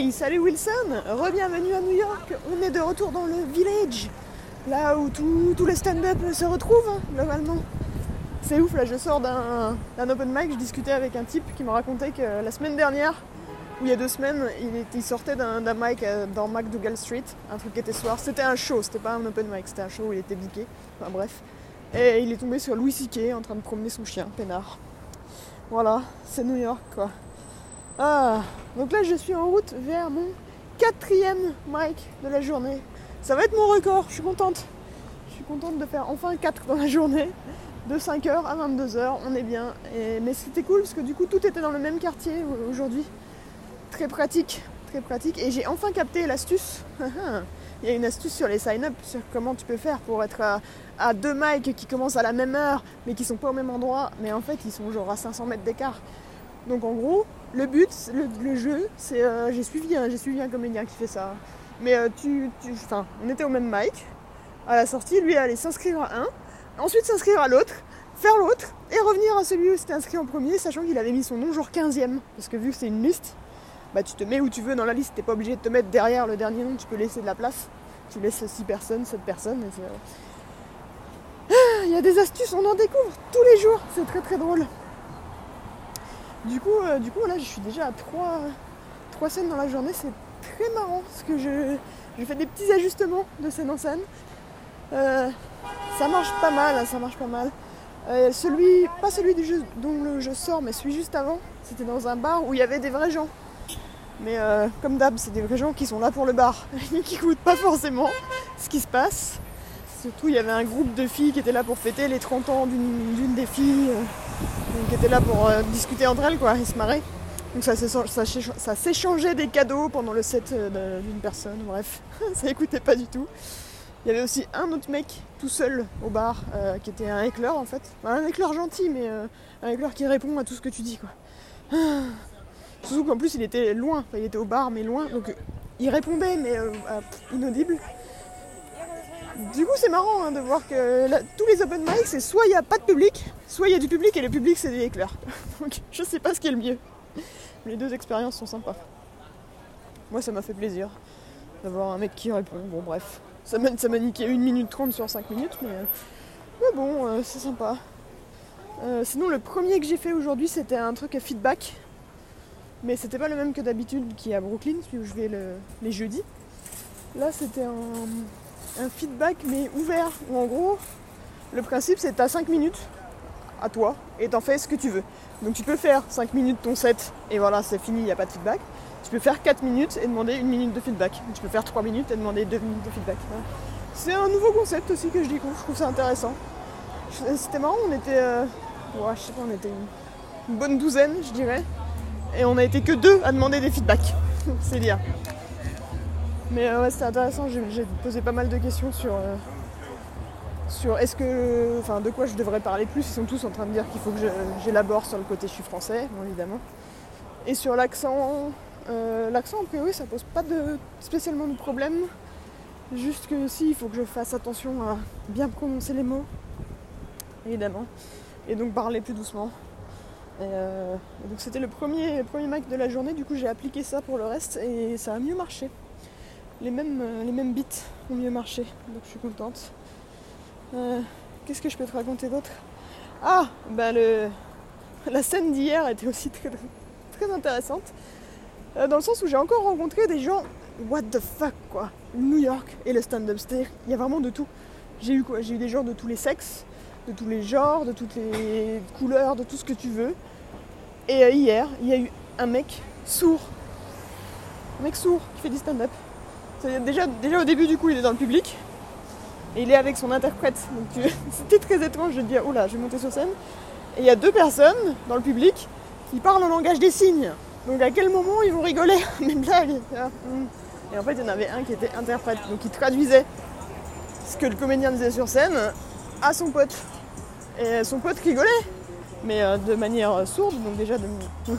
Hey, salut Wilson, re-bienvenue à New York. On est de retour dans le village, là où tous les stand-up se retrouvent, hein, globalement. C'est ouf, là je sors d'un open mic, je discutais avec un type qui m'a raconté que la semaine dernière, ou il y a deux semaines, il, sortait d'un mic euh, dans McDougall Street, un truc qui était soir. C'était un show, c'était pas un open mic, c'était un show où il était biqué. Enfin bref. Et il est tombé sur Louis C.K. en train de promener son chien, peinard. Voilà, c'est New York quoi. Ah, donc là je suis en route vers mon quatrième mic de la journée. Ça va être mon record, je suis contente. Je suis contente de faire enfin 4 dans la journée. De 5h à 22h, on est bien. mais c'était cool parce que du coup tout était dans le même quartier aujourd'hui. Très pratique, très pratique. Et j'ai enfin capté l'astuce. Il y a une astuce sur les sign-up, sur comment tu peux faire pour être à, deux mics qui commencent à la même heure, mais qui sont pas au même endroit, mais en fait ils sont genre à 500 mètres d'écart. Donc en gros, le but, le, jeu, c'est. Euh, j'ai suivi, j'ai suivi un comédien qui fait ça. Mais euh, tu, enfin, on était au même mic. À la sortie, lui allait s'inscrire à un, ensuite s'inscrire à l'autre, faire l'autre, et revenir à celui où s'était inscrit en premier, sachant qu'il avait mis son nom genre 15ème. Parce que vu que c'est une liste, bah tu te mets où tu veux dans la liste, t'es pas obligé de te mettre derrière le dernier nom, tu peux laisser de la place. Tu laisses 6 personnes, 7 personnes. Euh, ah, il y a des astuces, on en découvre tous les jours, c'est très très drôle. Du coup, euh, du coup là je suis déjà à 3, 3 scènes dans la journée, c'est très marrant parce que je, fais des petits ajustements de scène en scène. Euh, ça marche pas mal, hein, ça marche pas mal. Euh, celui, pas celui dont je sors, mais celui juste avant, c'était dans un bar où il y avait des vrais gens. Mais comme d'hab, c'est des vrais gens qui sont là pour le bar et qui écoutent pas forcément ce qui se passe. Surtout, il y avait un groupe de filles qui étaient là pour fêter les 30 ans d'une des filles qui était là pour euh, discuter entre elles, quoi, et se marrer. Donc ça, s'échangeait des cadeaux pendant le set euh, d'une personne, bref, ça écoutait pas du tout. Il y avait aussi un autre mec tout seul au bar euh, qui était un éclair en fait. un éclair gentil, mais un éclair qui répond à tout ce que tu dis quoi. Surtout qu'en plus il était loin, il était au bar mais loin, donc il répondait mais inaudible. Du coup, c'est marrant hein, de voir que tous les open mic, c'est soit il n'y a pas de public, soit il y a du public et le public, c'est des éclairs. Donc, je sais pas ce qui est le mieux. Les deux expériences sont sympas. Moi, ça m'a fait plaisir d'avoir un mec qui répond. Bon, bref. Ça m'a, niqué 1 minute 30 sur 5 minutes, mais, mais bon, euh, c'est sympa. Euh, sinon, le premier que j'ai fait aujourd'hui, c'était un truc à feedback. Mais c'était pas le même que d'habitude qui est à Brooklyn, celui où je vais les jeudis. Là, c'était un un feedback mais ouvert. Où en gros, le principe c'est que tu 5 minutes à toi et t'en fais ce que tu veux. Donc tu peux faire 5 minutes ton set et voilà, c'est fini, il n'y a pas de feedback. Tu peux faire 4 minutes et demander une minute de feedback. Tu peux faire 3 minutes et demander 2 minutes de feedback. C'est un nouveau concept aussi que je découvre, je trouve ça intéressant. C'était marrant, on était. Euh, pas, une, bonne douzaine, je dirais. Et on a été que deux à demander des feedbacks. c'est dire. Mais euh, ouais, c'était intéressant, j'ai posé pas mal de questions sur, euh, sur est-ce que. Enfin, de quoi je devrais parler plus. Ils sont tous en train de dire qu'il faut que j'élabore sur le côté je suis français, évidemment. Et sur l'accent, euh, l'accent, a priori, ça pose pas de, spécialement de problème. Juste que si, il faut que je fasse attention à bien prononcer les mots, évidemment. Et donc parler plus doucement. Donc c'était le premier, premier Mac de la journée, du coup j'ai appliqué ça pour le reste et ça a mieux marché les mêmes, euh, beats ont mieux marché. Donc je suis contente. Euh, qu'est-ce que je peux te raconter d'autre? Ah le, La scène d'hier était aussi très, intéressante. Euh, dans le sens où j'ai encore rencontré des gens what the fuck quoi. New York et le stand-up il y a vraiment de tout. J'ai eu quoi? J'ai eu des gens de tous les sexes, de tous les genres, de toutes les couleurs, de tout ce que tu veux. Et hier, il y a eu un mec sourd. Un mec sourd qui fait du stand-up. Déjà, déjà au début du coup il est dans le public et il est avec son interprète. C'était très étrange de dire oula je vais monter sur scène. Et il y a deux personnes dans le public qui parlent en langage des signes. Donc à quel moment ils vont rigoler? Mes blagues. Et en fait il y en avait un qui était interprète, donc il traduisait ce que le comédien disait sur scène à son pote. Et son pote rigolait, mais euh, de manière sourde, donc déjà de,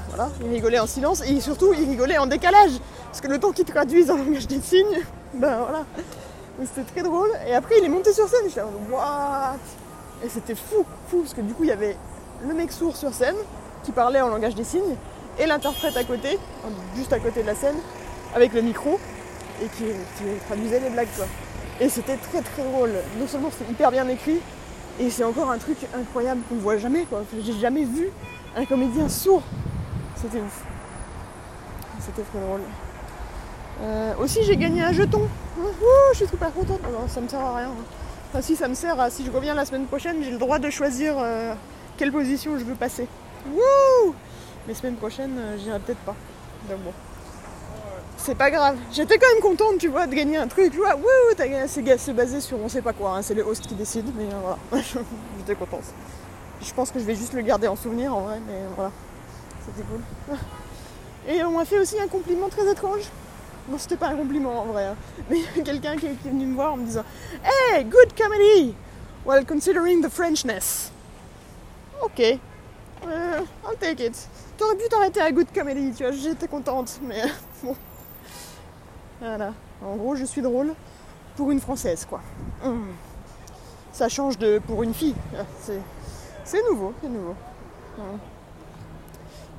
voilà, il rigolait en silence et surtout il rigolait en décalage. Parce que le temps qu'il traduise en langage des signes, ben voilà. C'était très drôle. Et après, il est monté sur scène. J'étais what? Et c'était fou, fou, parce que du coup, il y avait le mec sourd sur scène qui parlait en langage des signes et l'interprète à côté, juste à côté de la scène, avec le micro et qui, traduisait les blagues quoi. Et c'était très très drôle. Non seulement c'est hyper bien écrit, et c'est encore un truc incroyable qu'on ne voit jamais. J'ai jamais vu un comédien sourd. C'était ouf. C'était très drôle. Euh, aussi j'ai gagné un jeton. Ouh, je suis super contente. Non, ça me sert à rien. Enfin si ça me sert à si je reviens la semaine prochaine, j'ai le droit de choisir euh, quelle position je veux passer. Mais semaine prochaine, euh, j'irai peut-être pas. Donc bon. C'est pas grave. J'étais quand même contente, tu vois, de gagner un truc. Tu vois, wouh. C'est basé sur on sait pas quoi. hein, C'est le host qui décide, mais euh, voilà. J'étais contente. Je pense que je vais juste le garder en souvenir en vrai, mais voilà. C'était cool. Et on m'a fait aussi un compliment très étrange. Bon, c'était pas un compliment en vrai, hein. mais quelqu'un qui, qui est venu me voir en me disant Hey, good comedy! Well, considering the Frenchness. Ok. Euh, I'll take it. T'aurais pu t'arrêter à good comedy, tu vois, j'étais contente, mais bon. Voilà. En gros, je suis drôle pour une française, quoi. Hum. Ça change de pour une fille. C'est, c'est nouveau, c'est nouveau. Hum.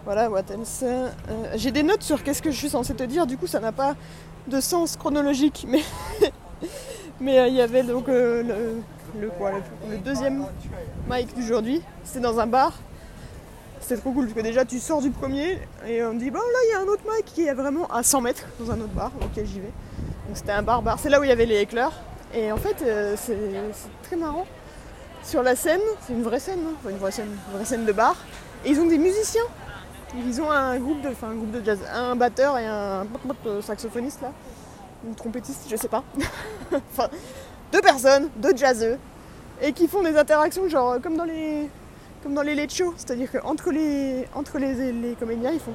Voilà, what else Euh, J'ai des notes sur qu'est-ce que je suis censée te dire, du coup, ça n'a pas de sens chronologique, mais euh, il y avait donc euh, le, quoi, le, deuxième mic d'aujourd'hui. C'était dans un bar. C'était trop cool parce que déjà tu sors du premier et on me dit bon là il y a un autre mic qui est vraiment à 100 mètres dans un autre bar auquel j'y vais. Donc c'était un bar bar. C'est là où il y avait les éclairs. Et en fait euh, c'est très marrant. Sur la scène, c'est une vraie scène, hein. Une vraie scène, une vraie scène de bar. Et ils ont des musiciens. Ils ont un groupe de, enfin un groupe de jazz, un batteur et un saxophoniste là, ou trompettiste, je sais pas. enfin deux personnes, deux jazzeux, et qui font des interactions genre comme dans les comme dans les late shows, c'est-à-dire qu'entre les entre les, les comédiens ils font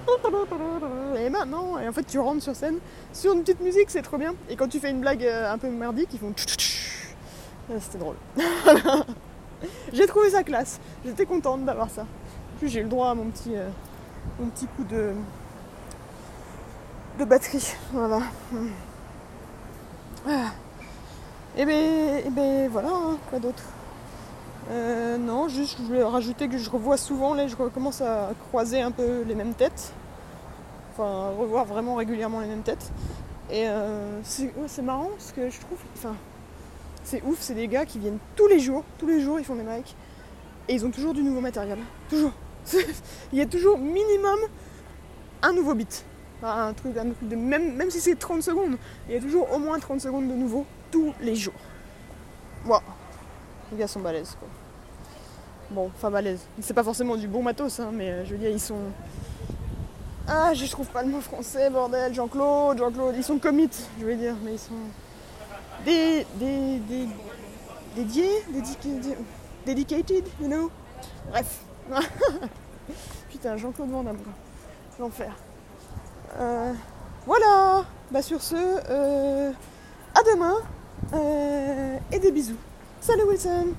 et maintenant et en fait tu rentres sur scène sur une petite musique c'est trop bien et quand tu fais une blague euh, un peu merdique ils font Ah, c'était drôle. J'ai trouvé ça classe, j'étais contente d'avoir ça. J'ai le droit à mon petit euh, mon petit coup de de batterie, voilà. Ah. Et ben, et ben voilà, hein, quoi d'autre? Euh, Non, juste je voulais rajouter que je revois souvent, là je recommence à croiser un peu les mêmes têtes. Enfin, revoir vraiment régulièrement les mêmes têtes. Et euh, c'est marrant parce que je trouve, enfin, c'est ouf, c'est des gars qui viennent tous les jours, tous les jours ils font des mics. Et ils ont toujours du nouveau matériel. Toujours. Il y a toujours minimum un nouveau beat. Un truc, même, même si c'est 30 secondes, il y a toujours au moins 30 secondes de nouveau tous les jours. Waouh. Les gars sont balèzes quoi. Bon, enfin balèzes. C'est pas forcément du bon matos, hein, mais euh, je veux dire, ils sont. Ah, je trouve pas le mot français, bordel. Jean-Claude, Jean-Claude, ils sont commit, je veux dire, mais ils sont. Des. des. des. dédiés, dédiqués, dedicated, you know? Bref. Putain, Jean-Claude Van Damme. L'enfer. Euh, voilà. Bah sur ce, euh, à demain. et des bisous. Salut Wilson